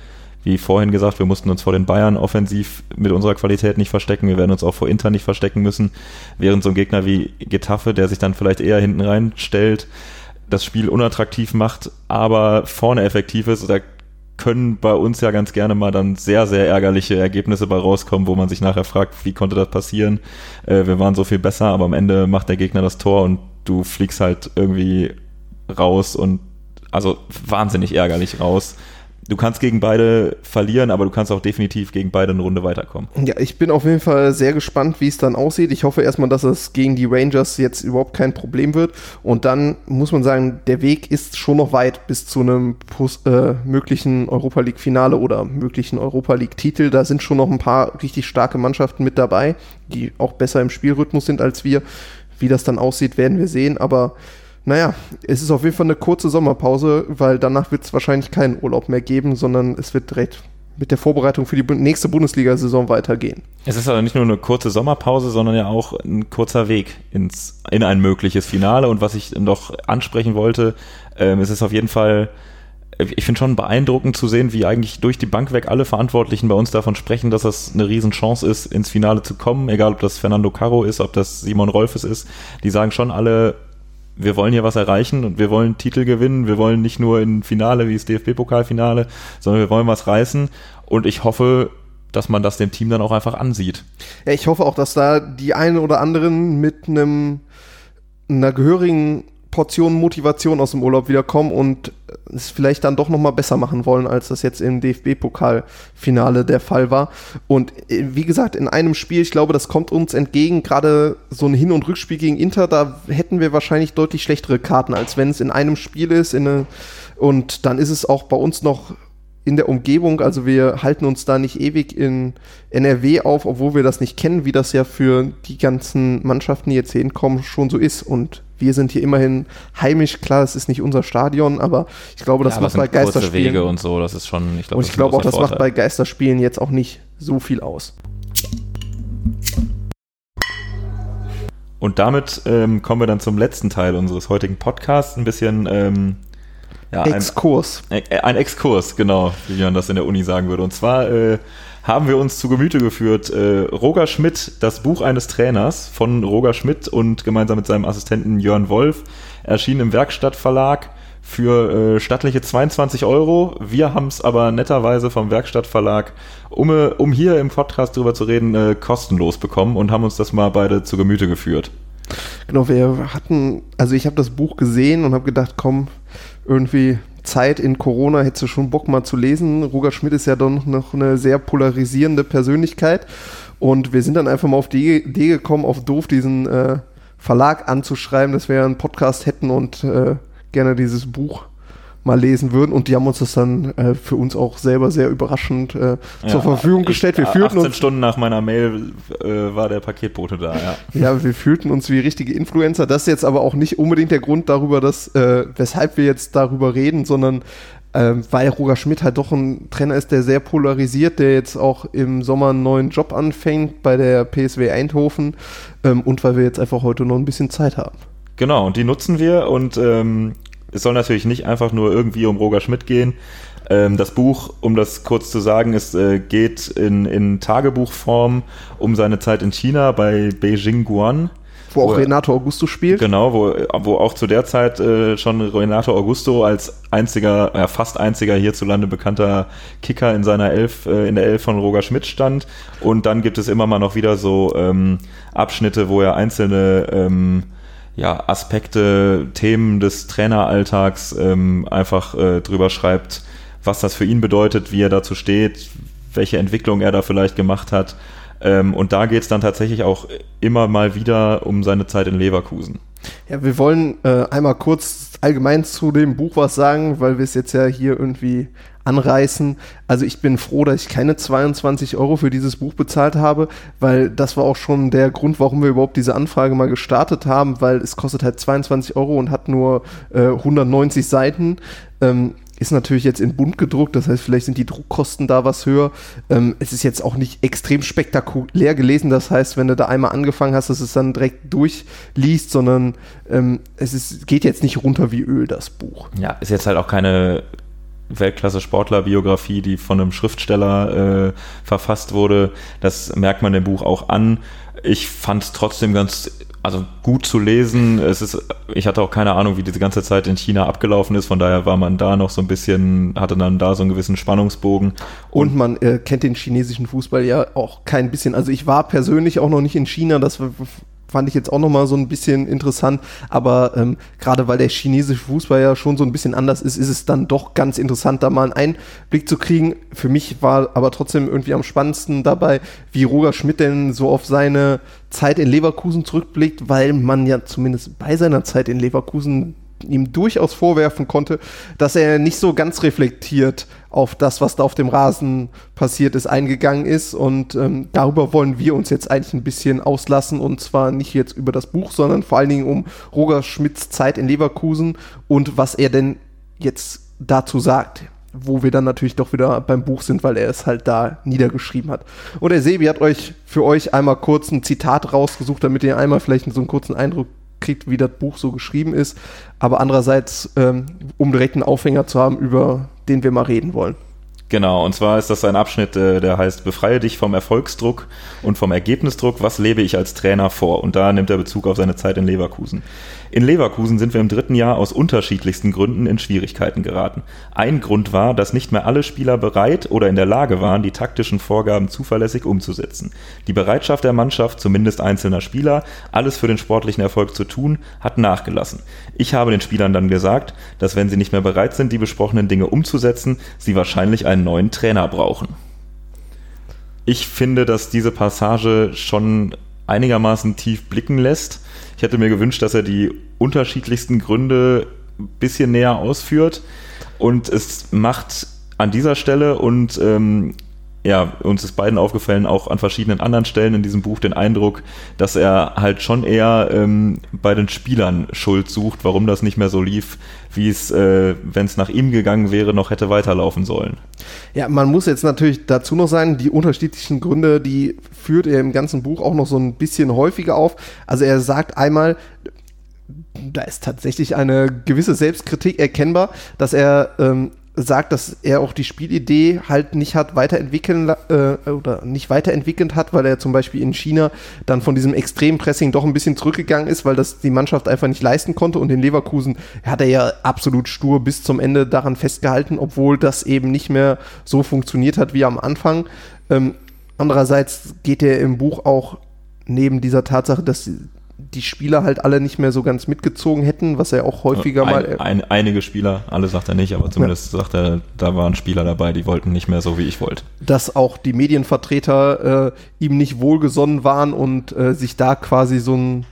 wie vorhin gesagt, wir mussten uns vor den Bayern offensiv mit unserer Qualität nicht verstecken, wir werden uns auch vor Inter nicht verstecken müssen, während so ein Gegner wie Getafe, der sich dann vielleicht eher hinten reinstellt, das Spiel unattraktiv macht, aber vorne effektiv ist, da können bei uns ja ganz gerne mal dann sehr, sehr ärgerliche Ergebnisse bei rauskommen, wo man sich nachher fragt, wie konnte das passieren? Äh, wir waren so viel besser, aber am Ende macht der Gegner das Tor und du fliegst halt irgendwie raus und also wahnsinnig ärgerlich raus du kannst gegen beide verlieren, aber du kannst auch definitiv gegen beide eine Runde weiterkommen. Ja, ich bin auf jeden Fall sehr gespannt, wie es dann aussieht. Ich hoffe erstmal, dass es gegen die Rangers jetzt überhaupt kein Problem wird. Und dann muss man sagen, der Weg ist schon noch weit bis zu einem äh, möglichen Europa League-Finale oder möglichen Europa League-Titel. Da sind schon noch ein paar richtig starke Mannschaften mit dabei, die auch besser im Spielrhythmus sind als wir. Wie das dann aussieht, werden wir sehen. Aber naja, es ist auf jeden Fall eine kurze Sommerpause, weil danach wird es wahrscheinlich keinen Urlaub mehr geben, sondern es wird direkt mit der Vorbereitung für die nächste Bundesliga-Saison weitergehen. Es ist aber nicht nur eine kurze Sommerpause, sondern ja auch ein kurzer Weg ins, in ein mögliches Finale. Und was ich noch ansprechen wollte, ähm, es ist auf jeden Fall, ich finde schon beeindruckend zu sehen, wie eigentlich durch die Bank weg alle Verantwortlichen bei uns davon sprechen, dass das eine Riesenchance ist, ins Finale zu kommen. Egal, ob das Fernando Caro ist, ob das Simon Rolfes ist. Die sagen schon alle, wir wollen hier was erreichen und wir wollen Titel gewinnen. Wir wollen nicht nur in Finale wie das DFB-Pokalfinale, sondern wir wollen was reißen. Und ich hoffe, dass man das dem Team dann auch einfach ansieht. Ja, ich hoffe auch, dass da die einen oder anderen mit einem einer gehörigen Portion Motivation aus dem Urlaub wiederkommen und es vielleicht dann doch noch mal besser machen wollen, als das jetzt im DFB-Pokalfinale der Fall war. Und äh, wie gesagt, in einem Spiel, ich glaube, das kommt uns entgegen, gerade so ein Hin- und Rückspiel gegen Inter, da hätten wir wahrscheinlich deutlich schlechtere Karten, als wenn es in einem Spiel ist. Eine, und dann ist es auch bei uns noch in der Umgebung, also wir halten uns da nicht ewig in NRW auf, obwohl wir das nicht kennen, wie das ja für die ganzen Mannschaften, die jetzt hinkommen, schon so ist. Und wir sind hier immerhin heimisch, klar, das ist nicht unser Stadion, aber ich glaube, das ja, macht bei Geisterspielen. Wege und so, das ist schon, ich glaube, und ich glaube auch, das Vorteil. macht bei Geisterspielen jetzt auch nicht so viel aus. Und damit ähm, kommen wir dann zum letzten Teil unseres heutigen Podcasts. Ein bisschen ähm, ja, Exkurs. Ein, ein, Exkurs, genau, wie man das in der Uni sagen würde. Und zwar äh, haben wir uns zu Gemüte geführt, äh, Roger Schmidt, das Buch eines Trainers von Roger Schmidt und gemeinsam mit seinem Assistenten Jörn Wolf, erschien im Werkstattverlag für äh, stattliche 22 Euro. Wir haben es aber netterweise vom Werkstattverlag, um, äh, um hier im Podcast drüber zu reden, äh, kostenlos bekommen und haben uns das mal beide zu Gemüte geführt. Genau, wir hatten, also ich habe das Buch gesehen und habe gedacht, komm, irgendwie Zeit in Corona hättest du schon Bock mal zu lesen. Roger Schmidt ist ja doch noch eine sehr polarisierende Persönlichkeit. Und wir sind dann einfach mal auf die Idee gekommen, auf doof diesen äh, Verlag anzuschreiben, dass wir einen Podcast hätten und äh, gerne dieses Buch mal lesen würden. Und die haben uns das dann äh, für uns auch selber sehr überraschend äh, ja, zur Verfügung gestellt. Wir ich, fühlten 18 uns, Stunden nach meiner Mail äh, war der Paketbote da, ja. Ja, wir fühlten uns wie richtige Influencer. Das ist jetzt aber auch nicht unbedingt der Grund darüber, dass, äh, weshalb wir jetzt darüber reden, sondern ähm, weil Roger Schmidt halt doch ein Trainer ist, der sehr polarisiert, der jetzt auch im Sommer einen neuen Job anfängt bei der PSW Eindhoven ähm, und weil wir jetzt einfach heute noch ein bisschen Zeit haben. Genau, und die nutzen wir und ähm, es soll natürlich nicht einfach nur irgendwie um Roger Schmidt gehen. Ähm, das Buch, um das kurz zu sagen, es äh, geht in, in Tagebuchform um seine Zeit in China bei Beijing Guan. Wo auch wo, Renato Augusto spielt. Genau, wo, wo auch zu der Zeit äh, schon Renato Augusto als einziger, ja, fast einziger hierzulande bekannter Kicker in seiner Elf, äh, in der Elf von Roger Schmidt stand. Und dann gibt es immer mal noch wieder so ähm, Abschnitte, wo er einzelne ähm, ja, Aspekte, Themen des Traineralltags ähm, einfach äh, drüber schreibt, was das für ihn bedeutet, wie er dazu steht, welche Entwicklung er da vielleicht gemacht hat. Ähm, und da geht es dann tatsächlich auch immer mal wieder um seine Zeit in Leverkusen. Ja, wir wollen äh, einmal kurz allgemein zu dem Buch was sagen, weil wir es jetzt ja hier irgendwie anreißen. Also ich bin froh, dass ich keine 22 Euro für dieses Buch bezahlt habe, weil das war auch schon der Grund, warum wir überhaupt diese Anfrage mal gestartet haben, weil es kostet halt 22 Euro und hat nur äh, 190 Seiten. Ähm, ist natürlich jetzt in bunt gedruckt, das heißt, vielleicht sind die Druckkosten da was höher. Ähm, es ist jetzt auch nicht extrem spektakulär gelesen, das heißt, wenn du da einmal angefangen hast, dass es dann direkt durchliest, sondern ähm, es ist, geht jetzt nicht runter wie Öl, das Buch. Ja, ist jetzt halt auch keine Weltklasse-Sportler-Biografie, die von einem Schriftsteller äh, verfasst wurde. Das merkt man dem Buch auch an. Ich fand es trotzdem ganz also gut zu lesen. Es ist, ich hatte auch keine Ahnung, wie diese ganze Zeit in China abgelaufen ist. Von daher war man da noch so ein bisschen, hatte dann da so einen gewissen Spannungsbogen. Und, und man äh, kennt den chinesischen Fußball ja auch kein bisschen. Also ich war persönlich auch noch nicht in China. Das fand ich jetzt auch nochmal so ein bisschen interessant. Aber ähm, gerade weil der chinesische Fußball ja schon so ein bisschen anders ist, ist es dann doch ganz interessant, da mal einen Einblick zu kriegen. Für mich war aber trotzdem irgendwie am spannendsten dabei, wie Roger Schmidt denn so auf seine Zeit in Leverkusen zurückblickt, weil man ja zumindest bei seiner Zeit in Leverkusen ihm durchaus vorwerfen konnte, dass er nicht so ganz reflektiert auf das, was da auf dem Rasen passiert ist, eingegangen ist. Und ähm, darüber wollen wir uns jetzt eigentlich ein bisschen auslassen. Und zwar nicht jetzt über das Buch, sondern vor allen Dingen um Roger Schmidts Zeit in Leverkusen und was er denn jetzt dazu sagt wo wir dann natürlich doch wieder beim Buch sind, weil er es halt da niedergeschrieben hat. Und der Sebi hat euch für euch einmal kurz ein Zitat rausgesucht, damit ihr einmal vielleicht so einen kurzen Eindruck kriegt, wie das Buch so geschrieben ist. Aber andererseits, ähm, um direkt einen Aufhänger zu haben, über den wir mal reden wollen. Genau, und zwar ist das ein Abschnitt, äh, der heißt Befreie dich vom Erfolgsdruck und vom Ergebnisdruck. Was lebe ich als Trainer vor? Und da nimmt er Bezug auf seine Zeit in Leverkusen. In Leverkusen sind wir im dritten Jahr aus unterschiedlichsten Gründen in Schwierigkeiten geraten. Ein Grund war, dass nicht mehr alle Spieler bereit oder in der Lage waren, die taktischen Vorgaben zuverlässig umzusetzen. Die Bereitschaft der Mannschaft, zumindest einzelner Spieler, alles für den sportlichen Erfolg zu tun, hat nachgelassen. Ich habe den Spielern dann gesagt, dass wenn sie nicht mehr bereit sind, die besprochenen Dinge umzusetzen, sie wahrscheinlich einen neuen Trainer brauchen. Ich finde, dass diese Passage schon einigermaßen tief blicken lässt ich hätte mir gewünscht, dass er die unterschiedlichsten Gründe ein bisschen näher ausführt. Und es macht an dieser Stelle und ähm, ja, uns ist beiden aufgefallen, auch an verschiedenen anderen Stellen in diesem Buch den Eindruck, dass er halt schon eher ähm, bei den Spielern Schuld sucht, warum das nicht mehr so lief, wie es, äh, wenn es nach ihm gegangen wäre, noch hätte weiterlaufen sollen. Ja, man muss jetzt natürlich dazu noch sagen, die unterschiedlichen Gründe, die führt er im ganzen Buch auch noch so ein bisschen häufiger auf. Also er sagt einmal, da ist tatsächlich eine gewisse Selbstkritik erkennbar, dass er ähm, sagt, dass er auch die Spielidee halt nicht hat weiterentwickeln äh, oder nicht weiterentwickelt hat, weil er zum Beispiel in China dann von diesem Extrempressing doch ein bisschen zurückgegangen ist, weil das die Mannschaft einfach nicht leisten konnte und in Leverkusen hat er ja absolut stur bis zum Ende daran festgehalten, obwohl das eben nicht mehr so funktioniert hat wie am Anfang. Ähm, andererseits geht er im Buch auch neben dieser Tatsache, dass die Spieler halt alle nicht mehr so ganz mitgezogen hätten, was er auch häufiger ein, mal. Ein, einige Spieler, alle sagt er nicht, aber zumindest ja. sagt er, da waren Spieler dabei, die wollten nicht mehr so, wie ich wollte. Dass auch die Medienvertreter äh, ihm nicht wohlgesonnen waren und äh, sich da quasi so ein,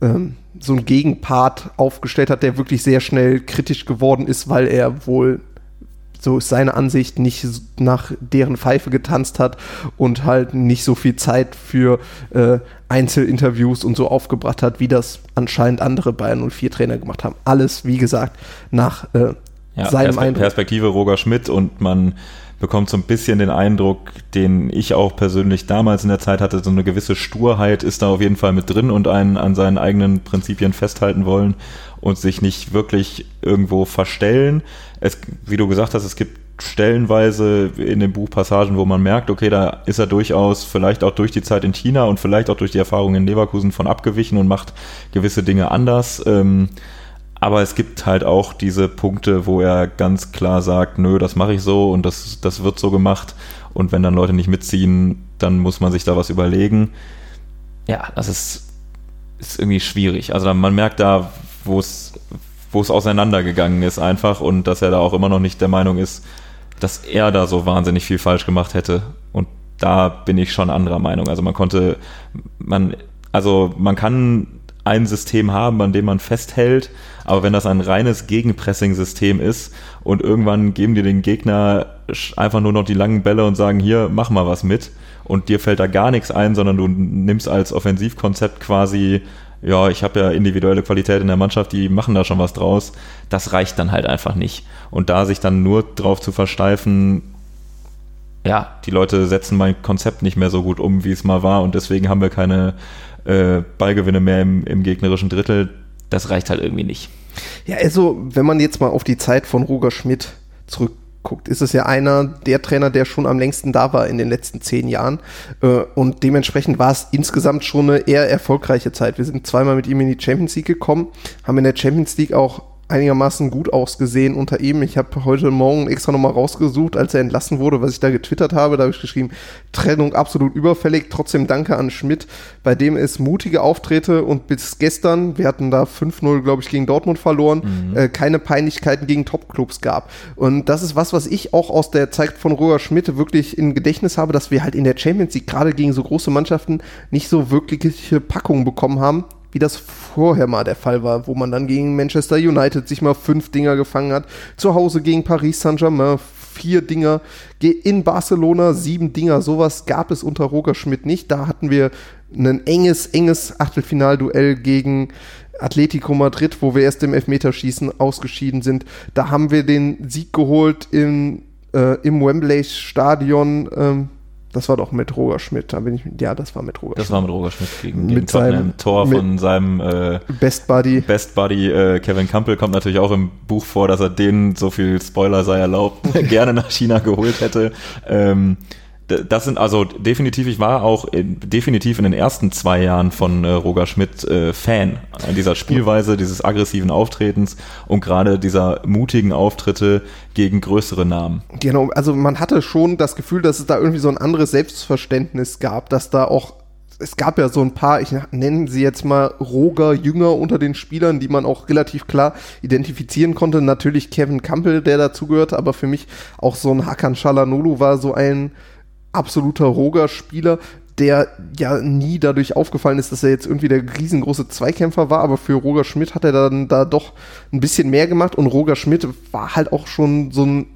ähm, so ein Gegenpart aufgestellt hat, der wirklich sehr schnell kritisch geworden ist, weil er wohl so ist seine Ansicht, nicht nach deren Pfeife getanzt hat und halt nicht so viel Zeit für äh, Einzelinterviews und so aufgebracht hat, wie das anscheinend andere Bayern 04 Trainer gemacht haben. Alles, wie gesagt, nach äh, ja, seinem Perspe Eindruck. Perspektive Roger Schmidt und man bekommt so ein bisschen den Eindruck, den ich auch persönlich damals in der Zeit hatte, so eine gewisse Sturheit ist da auf jeden Fall mit drin und einen an seinen eigenen Prinzipien festhalten wollen und sich nicht wirklich irgendwo verstellen. Es, wie du gesagt hast, es gibt stellenweise in dem Buch Passagen, wo man merkt, okay, da ist er durchaus vielleicht auch durch die Zeit in China und vielleicht auch durch die Erfahrung in Leverkusen von abgewichen und macht gewisse Dinge anders. Ähm, aber es gibt halt auch diese Punkte, wo er ganz klar sagt, nö, das mache ich so und das, das wird so gemacht. Und wenn dann Leute nicht mitziehen, dann muss man sich da was überlegen. Ja, das ist, ist irgendwie schwierig. Also man merkt da, wo es, wo es auseinandergegangen ist einfach und dass er da auch immer noch nicht der Meinung ist, dass er da so wahnsinnig viel falsch gemacht hätte. Und da bin ich schon anderer Meinung. Also man konnte, man, also man kann ein System haben, an dem man festhält, aber wenn das ein reines Gegenpressing-System ist und irgendwann geben die den Gegner einfach nur noch die langen Bälle und sagen, hier, mach mal was mit und dir fällt da gar nichts ein, sondern du nimmst als Offensivkonzept quasi ja, ich habe ja individuelle Qualität in der Mannschaft, die machen da schon was draus. Das reicht dann halt einfach nicht. Und da sich dann nur drauf zu versteifen, ja, die Leute setzen mein Konzept nicht mehr so gut um, wie es mal war und deswegen haben wir keine äh, Ballgewinne mehr im, im gegnerischen Drittel. Das reicht halt irgendwie nicht. Ja, also, wenn man jetzt mal auf die Zeit von Roger Schmidt zurückguckt, ist es ja einer der Trainer, der schon am längsten da war in den letzten zehn Jahren. Äh, und dementsprechend war es insgesamt schon eine eher erfolgreiche Zeit. Wir sind zweimal mit ihm in die Champions League gekommen, haben in der Champions League auch einigermaßen gut ausgesehen unter ihm. Ich habe heute Morgen extra nochmal rausgesucht, als er entlassen wurde, was ich da getwittert habe. Da habe ich geschrieben, Trennung absolut überfällig. Trotzdem danke an Schmidt, bei dem es mutige Auftritte und bis gestern, wir hatten da 5-0, glaube ich, gegen Dortmund verloren, mhm. äh, keine Peinlichkeiten gegen Topclubs gab. Und das ist was, was ich auch aus der Zeit von Roger Schmidt wirklich im Gedächtnis habe, dass wir halt in der Champions League gerade gegen so große Mannschaften nicht so wirkliche Packungen bekommen haben, wie das vorher mal der Fall war, wo man dann gegen Manchester United sich mal fünf Dinger gefangen hat, zu Hause gegen Paris Saint-Germain vier Dinger, in Barcelona sieben Dinger, sowas gab es unter Roger Schmidt nicht. Da hatten wir ein enges, enges Achtelfinalduell gegen Atletico Madrid, wo wir erst im Elfmeterschießen ausgeschieden sind. Da haben wir den Sieg geholt im, äh, im Wembley Stadion. Ähm, das war doch mit Roger Schmidt. Da bin ich, ja, das war mit Roger das Schmidt. Das war mit Roger Schmidt gegen, gegen mit seinem Tor von seinem äh, Best Buddy. Best Buddy äh, Kevin Campbell kommt natürlich auch im Buch vor, dass er den, so viel Spoiler sei erlaubt, gerne nach China geholt hätte. Ähm, das sind also definitiv, ich war auch in, definitiv in den ersten zwei Jahren von äh, Roger Schmidt äh, Fan an dieser Spielweise, dieses aggressiven Auftretens und gerade dieser mutigen Auftritte gegen größere Namen. Genau, also man hatte schon das Gefühl, dass es da irgendwie so ein anderes Selbstverständnis gab, dass da auch es gab ja so ein paar, ich nenne sie jetzt mal Roger Jünger unter den Spielern, die man auch relativ klar identifizieren konnte. Natürlich Kevin Campbell, der dazugehört, aber für mich auch so ein Hakan Shalanolu war so ein absoluter Roger-Spieler, der ja nie dadurch aufgefallen ist, dass er jetzt irgendwie der riesengroße Zweikämpfer war, aber für Roger Schmidt hat er dann da doch ein bisschen mehr gemacht und Roger Schmidt war halt auch schon so ein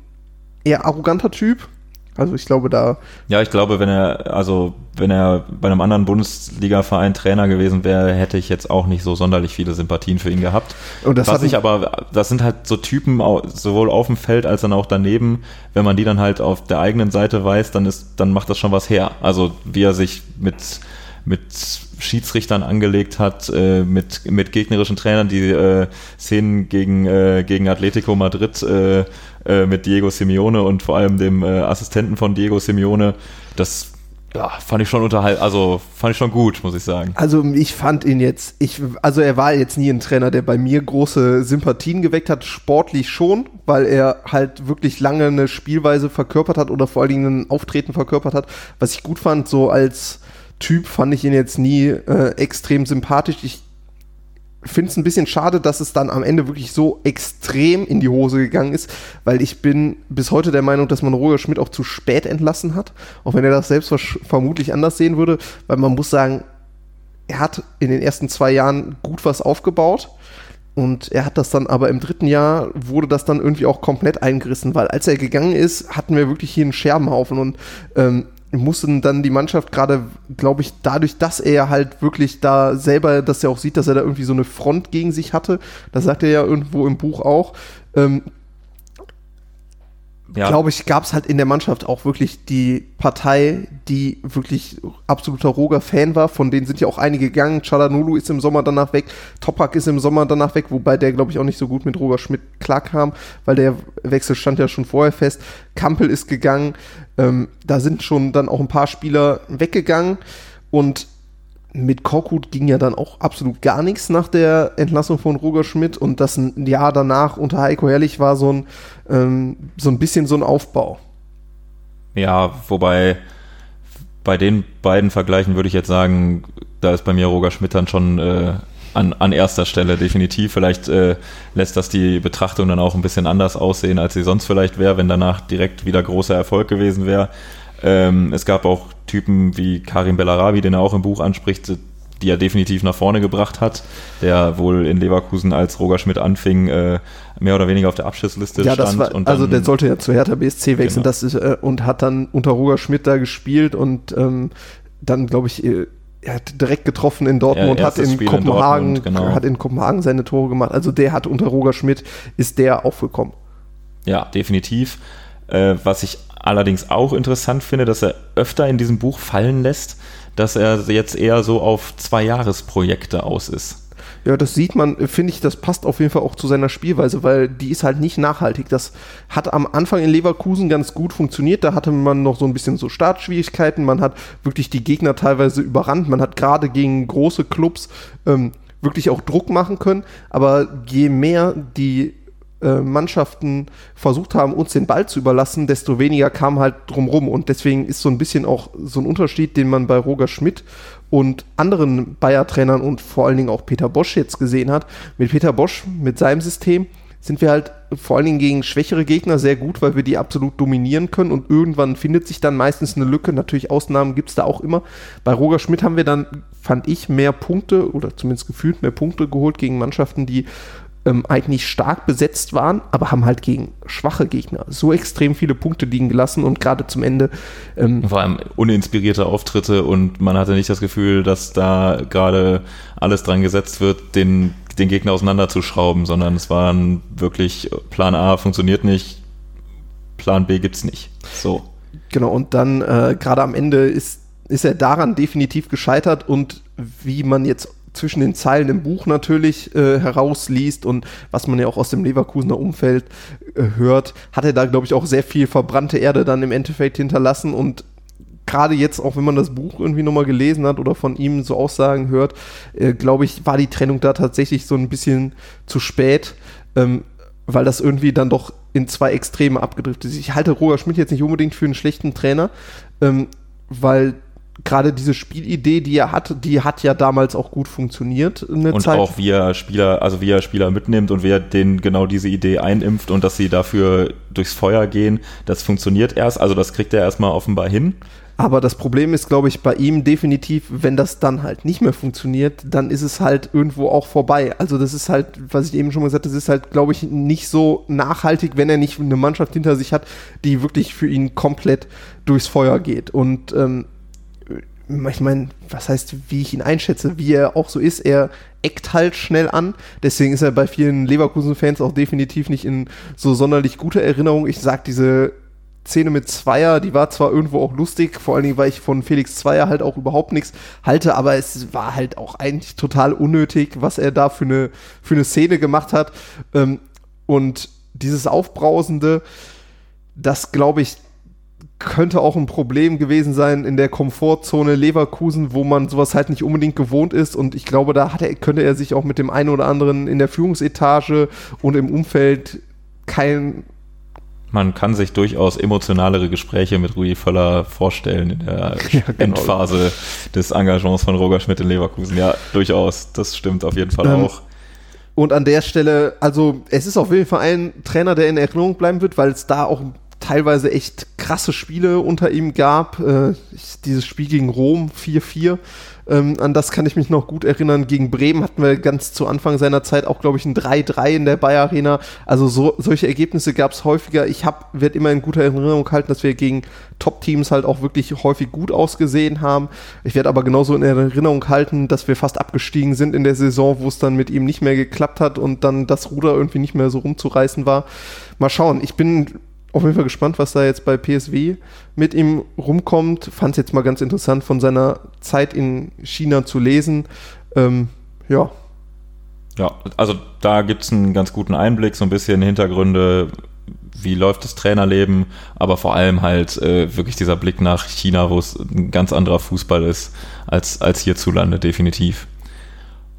eher arroganter Typ, also ich glaube da. Ja, ich glaube, wenn er, also wenn er bei einem anderen Bundesliga-Verein Trainer gewesen wäre, hätte ich jetzt auch nicht so sonderlich viele Sympathien für ihn gehabt. Und das Was ich aber, das sind halt so Typen, sowohl auf dem Feld als dann auch daneben, wenn man die dann halt auf der eigenen Seite weiß, dann ist, dann macht das schon was her. Also wie er sich mit, mit Schiedsrichtern angelegt hat, äh, mit, mit gegnerischen Trainern, die äh, Szenen gegen, äh, gegen Atletico Madrid äh, mit Diego Simeone und vor allem dem äh, Assistenten von Diego Simeone, das ja, fand ich schon unterhalt, also fand ich schon gut, muss ich sagen. Also ich fand ihn jetzt, ich, also er war jetzt nie ein Trainer, der bei mir große Sympathien geweckt hat, sportlich schon, weil er halt wirklich lange eine Spielweise verkörpert hat oder vor allen Dingen ein Auftreten verkörpert hat, was ich gut fand, so als Typ fand ich ihn jetzt nie äh, extrem sympathisch. Ich finde es ein bisschen schade, dass es dann am Ende wirklich so extrem in die Hose gegangen ist, weil ich bin bis heute der Meinung, dass man Roger Schmidt auch zu spät entlassen hat, auch wenn er das selbst vermutlich anders sehen würde, weil man muss sagen, er hat in den ersten zwei Jahren gut was aufgebaut. Und er hat das dann aber im dritten Jahr wurde das dann irgendwie auch komplett eingerissen, weil als er gegangen ist, hatten wir wirklich hier einen Scherbenhaufen und ähm, mussten dann die Mannschaft gerade, glaube ich, dadurch, dass er halt wirklich da selber, dass er auch sieht, dass er da irgendwie so eine Front gegen sich hatte, das sagt er ja irgendwo im Buch auch, ähm, ja. glaube ich, gab es halt in der Mannschaft auch wirklich die Partei, die wirklich absoluter Roger-Fan war. Von denen sind ja auch einige gegangen. Chalanulu ist im Sommer danach weg. Topak ist im Sommer danach weg, wobei der, glaube ich, auch nicht so gut mit Roger Schmidt klarkam, weil der Wechsel stand ja schon vorher fest. Kampel ist gegangen. Ähm, da sind schon dann auch ein paar Spieler weggegangen. Und mit Korkut ging ja dann auch absolut gar nichts nach der Entlassung von Roger Schmidt und das ein Jahr danach unter Heiko Herrlich war so ein, ähm, so ein bisschen so ein Aufbau. Ja, wobei bei den beiden Vergleichen würde ich jetzt sagen, da ist bei mir Roger Schmidt dann schon äh, an, an erster Stelle definitiv. Vielleicht äh, lässt das die Betrachtung dann auch ein bisschen anders aussehen, als sie sonst vielleicht wäre, wenn danach direkt wieder großer Erfolg gewesen wäre. Ähm, es gab auch Typen wie Karim Bellarabi, den er auch im Buch anspricht, die er definitiv nach vorne gebracht hat, der wohl in Leverkusen, als Roger Schmidt anfing, äh, mehr oder weniger auf der Abschlussliste ja, stand. War, also der sollte ja zu Hertha BSC wechseln genau. das ist, äh, und hat dann unter Roger Schmidt da gespielt und ähm, dann, glaube ich, äh, er hat direkt getroffen in Dortmund, ja, hat in Spiel Kopenhagen, in Dortmund, genau. hat in Kopenhagen seine Tore gemacht. Also der hat unter Roger Schmidt ist der aufgekommen. Ja, definitiv. Äh, was ich allerdings auch interessant finde, dass er öfter in diesem Buch fallen lässt, dass er jetzt eher so auf zwei Jahresprojekte aus ist. Ja, das sieht man, finde ich, das passt auf jeden Fall auch zu seiner Spielweise, weil die ist halt nicht nachhaltig. Das hat am Anfang in Leverkusen ganz gut funktioniert. Da hatte man noch so ein bisschen so Startschwierigkeiten. Man hat wirklich die Gegner teilweise überrannt. Man hat gerade gegen große Clubs ähm, wirklich auch Druck machen können. Aber je mehr die äh, Mannschaften versucht haben, uns den Ball zu überlassen, desto weniger kam halt drumrum. Und deswegen ist so ein bisschen auch so ein Unterschied, den man bei Roger Schmidt und anderen Bayer-Trainern und vor allen Dingen auch Peter Bosch jetzt gesehen hat. Mit Peter Bosch, mit seinem System, sind wir halt vor allen Dingen gegen schwächere Gegner sehr gut, weil wir die absolut dominieren können und irgendwann findet sich dann meistens eine Lücke. Natürlich Ausnahmen gibt es da auch immer. Bei Roger Schmidt haben wir dann, fand ich, mehr Punkte oder zumindest gefühlt mehr Punkte geholt gegen Mannschaften, die ähm, eigentlich stark besetzt waren, aber haben halt gegen schwache Gegner so extrem viele Punkte liegen gelassen und gerade zum Ende. Ähm, Vor allem uninspirierte Auftritte und man hatte nicht das Gefühl, dass da gerade alles dran gesetzt wird, den, den Gegner auseinanderzuschrauben, sondern es waren wirklich Plan A funktioniert nicht, Plan B gibt's nicht. So. Genau, und dann äh, gerade am Ende ist, ist er daran definitiv gescheitert und wie man jetzt zwischen den Zeilen im Buch natürlich äh, herausliest und was man ja auch aus dem Leverkusener Umfeld äh, hört, hat er da, glaube ich, auch sehr viel verbrannte Erde dann im Endeffekt hinterlassen und gerade jetzt, auch wenn man das Buch irgendwie nochmal gelesen hat oder von ihm so Aussagen hört, äh, glaube ich, war die Trennung da tatsächlich so ein bisschen zu spät, ähm, weil das irgendwie dann doch in zwei Extreme abgedriftet ist. Ich halte Roger Schmidt jetzt nicht unbedingt für einen schlechten Trainer, ähm, weil gerade diese Spielidee, die er hat, die hat ja damals auch gut funktioniert. und Zeit. auch wie er Spieler, also wie er Spieler mitnimmt und wie er denen genau diese Idee einimpft und dass sie dafür durchs Feuer gehen, das funktioniert erst, also das kriegt er erstmal offenbar hin. Aber das Problem ist, glaube ich, bei ihm definitiv, wenn das dann halt nicht mehr funktioniert, dann ist es halt irgendwo auch vorbei. Also das ist halt, was ich eben schon mal gesagt habe, das ist halt, glaube ich, nicht so nachhaltig, wenn er nicht eine Mannschaft hinter sich hat, die wirklich für ihn komplett durchs Feuer geht. Und ähm, ich meine, was heißt, wie ich ihn einschätze, wie er auch so ist, er eckt halt schnell an. Deswegen ist er bei vielen Leverkusen-Fans auch definitiv nicht in so sonderlich guter Erinnerung. Ich sag, diese Szene mit Zweier, die war zwar irgendwo auch lustig, vor allen Dingen, weil ich von Felix Zweier halt auch überhaupt nichts halte, aber es war halt auch eigentlich total unnötig, was er da für eine, für eine Szene gemacht hat. Ähm, und dieses Aufbrausende, das glaube ich, könnte auch ein Problem gewesen sein in der Komfortzone Leverkusen, wo man sowas halt nicht unbedingt gewohnt ist. Und ich glaube, da er, könnte er sich auch mit dem einen oder anderen in der Führungsetage und im Umfeld kein. Man kann sich durchaus emotionalere Gespräche mit Rudi Völler vorstellen in der ja, genau. Endphase des Engagements von Roger Schmidt in Leverkusen. Ja, durchaus. Das stimmt auf jeden Fall ähm, auch. Und an der Stelle, also es ist auf jeden Fall ein Trainer, der in Erinnerung bleiben wird, weil es da auch teilweise echt krasse Spiele unter ihm gab. Äh, dieses Spiel gegen Rom 4-4, ähm, an das kann ich mich noch gut erinnern. Gegen Bremen hatten wir ganz zu Anfang seiner Zeit auch, glaube ich, ein 3-3 in der Bayer Arena. Also so, solche Ergebnisse gab es häufiger. Ich werde immer in guter Erinnerung halten, dass wir gegen Top-Teams halt auch wirklich häufig gut ausgesehen haben. Ich werde aber genauso in Erinnerung halten, dass wir fast abgestiegen sind in der Saison, wo es dann mit ihm nicht mehr geklappt hat und dann das Ruder irgendwie nicht mehr so rumzureißen war. Mal schauen. Ich bin auf jeden Fall gespannt, was da jetzt bei PSW mit ihm rumkommt. Fand es jetzt mal ganz interessant, von seiner Zeit in China zu lesen. Ähm, ja. Ja, also da gibt es einen ganz guten Einblick, so ein bisschen Hintergründe, wie läuft das Trainerleben, aber vor allem halt äh, wirklich dieser Blick nach China, wo es ein ganz anderer Fußball ist als, als hierzulande, definitiv.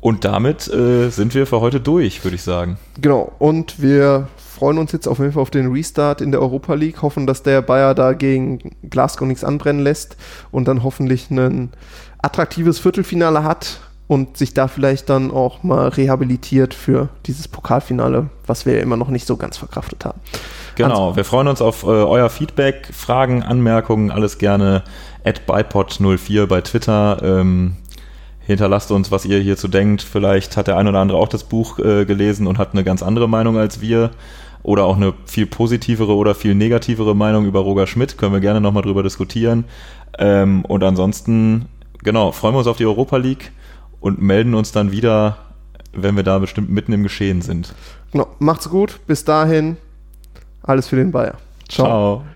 Und damit äh, sind wir für heute durch, würde ich sagen. Genau, und wir freuen uns jetzt auf jeden Fall auf den Restart in der Europa League, hoffen, dass der Bayer da gegen Glasgow nichts anbrennen lässt und dann hoffentlich ein attraktives Viertelfinale hat und sich da vielleicht dann auch mal rehabilitiert für dieses Pokalfinale, was wir ja immer noch nicht so ganz verkraftet haben. Genau, wir freuen uns auf äh, euer Feedback, Fragen, Anmerkungen, alles gerne at bipod04 bei Twitter. Ähm, hinterlasst uns, was ihr hierzu denkt. Vielleicht hat der ein oder andere auch das Buch äh, gelesen und hat eine ganz andere Meinung als wir. Oder auch eine viel positivere oder viel negativere Meinung über Roger Schmidt. Können wir gerne nochmal drüber diskutieren. Ähm, und ansonsten, genau, freuen wir uns auf die Europa League und melden uns dann wieder, wenn wir da bestimmt mitten im Geschehen sind. Genau, macht's gut, bis dahin, alles für den Bayer. Ciao. Ciao.